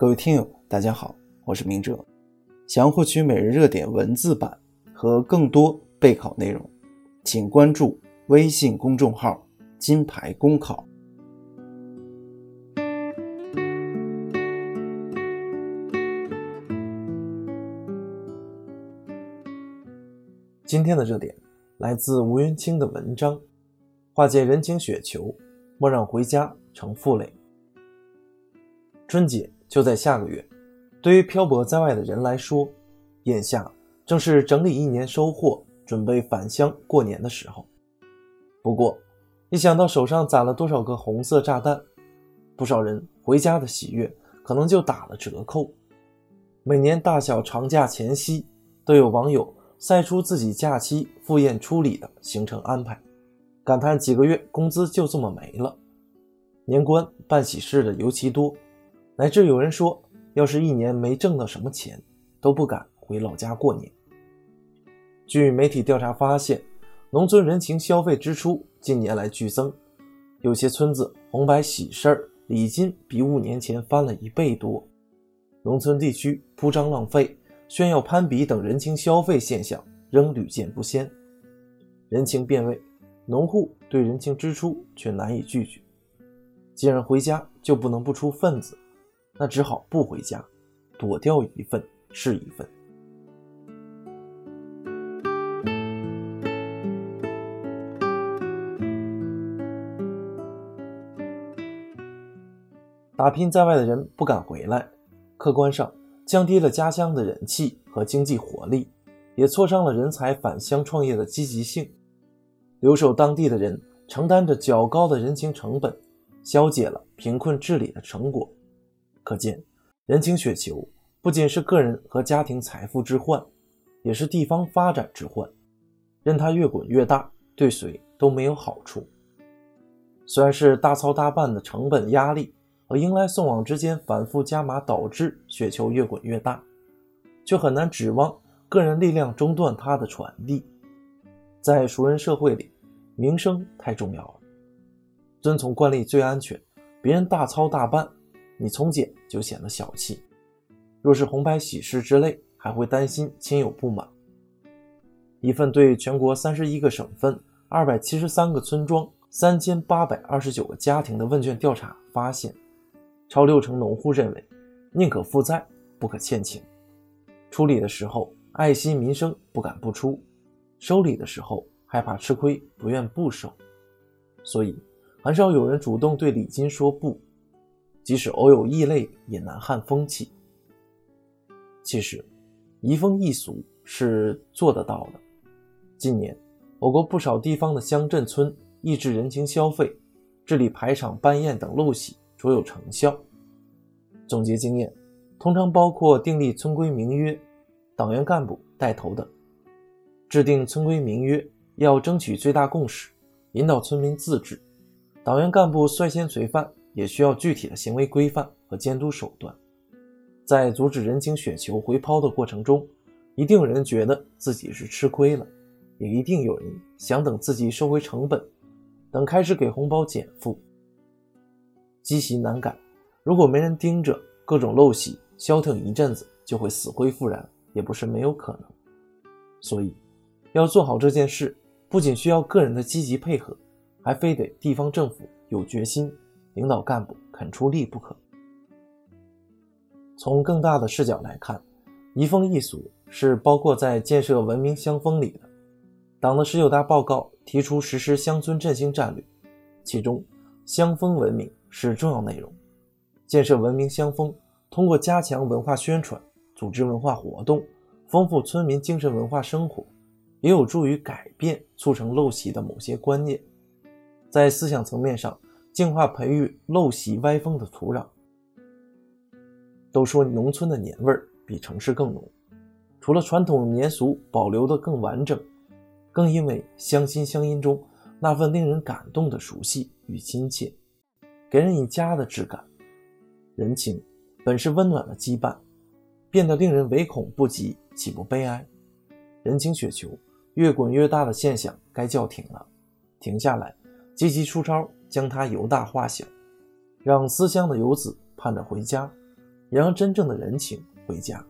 各位听友，大家好，我是明哲。想要获取每日热点文字版和更多备考内容，请关注微信公众号“金牌公考”。今天的热点来自吴云清的文章，《化解人情雪球，莫让回家成负累》。春节就在下个月，对于漂泊在外的人来说，眼下正是整理一年收获、准备返乡过年的时候。不过，一想到手上攒了多少个红色炸弹，不少人回家的喜悦可能就打了折扣。每年大小长假前夕，都有网友晒出自己假期赴宴出礼的行程安排，感叹几个月工资就这么没了。年关办喜事的尤其多。乃至有人说，要是一年没挣到什么钱，都不敢回老家过年。据媒体调查发现，农村人情消费支出近年来剧增，有些村子红白喜事儿礼金比五年前翻了一倍多。农村地区铺张浪费、炫耀攀比等人情消费现象仍屡见不鲜。人情变味，农户对人情支出却难以拒绝。既然回家就不能不出份子。那只好不回家，躲掉一份是一份。打拼在外的人不敢回来，客观上降低了家乡的人气和经济活力，也挫伤了人才返乡创业的积极性。留守当地的人承担着较高的人情成本，消解了贫困治理的成果。可见，人情雪球不仅是个人和家庭财富之患，也是地方发展之患。任它越滚越大，对谁都没有好处。虽然是大操大办的成本压力和迎来送往之间反复加码，导致雪球越滚越大，却很难指望个人力量中断它的传递。在熟人社会里，名声太重要了，遵从惯例最安全。别人大操大办。你从简就显得小气，若是红白喜事之类，还会担心亲友不满。一份对全国三十一个省份、二百七十三个村庄、三千八百二十九个家庭的问卷调查发现，超六成农户认为，宁可负债不可欠情。出礼的时候爱惜民生，不敢不出；收礼的时候害怕吃亏，不愿不收。所以，很少有人主动对礼金说不。即使偶有异类，也难撼风气。其实，移风易俗是做得到的。近年，我国不少地方的乡镇村抑制人情消费，治理排场办宴等陋习，卓有成效。总结经验，通常包括订立村规民约，党员干部带头等。制定村规民约要争取最大共识，引导村民自治，党员干部率先垂范。也需要具体的行为规范和监督手段。在阻止人情雪球回抛的过程中，一定有人觉得自己是吃亏了，也一定有人想等自己收回成本，等开始给红包减负。积习难改，如果没人盯着，各种陋习消停一阵子，就会死灰复燃，也不是没有可能。所以，要做好这件事，不仅需要个人的积极配合，还非得地方政府有决心。领导干部肯出力不可。从更大的视角来看，移风易俗是包括在建设文明乡风里的。党的十九大报告提出实施乡村振兴战略，其中乡风文明是重要内容。建设文明乡风，通过加强文化宣传、组织文化活动、丰富村民精神文化生活，也有助于改变促成陋习的某些观念，在思想层面上。净化培育陋习歪风的土壤。都说农村的年味儿比城市更浓，除了传统年俗保留的更完整，更因为乡亲乡音中那份令人感动的熟悉与亲切，给人以家的质感。人情本是温暖的羁绊，变得令人唯恐不及，岂不悲哀？人情雪球越滚越大的现象该叫停了，停下来，积极出招。将他由大化小，让思乡的游子盼着回家，也让真正的人情回家。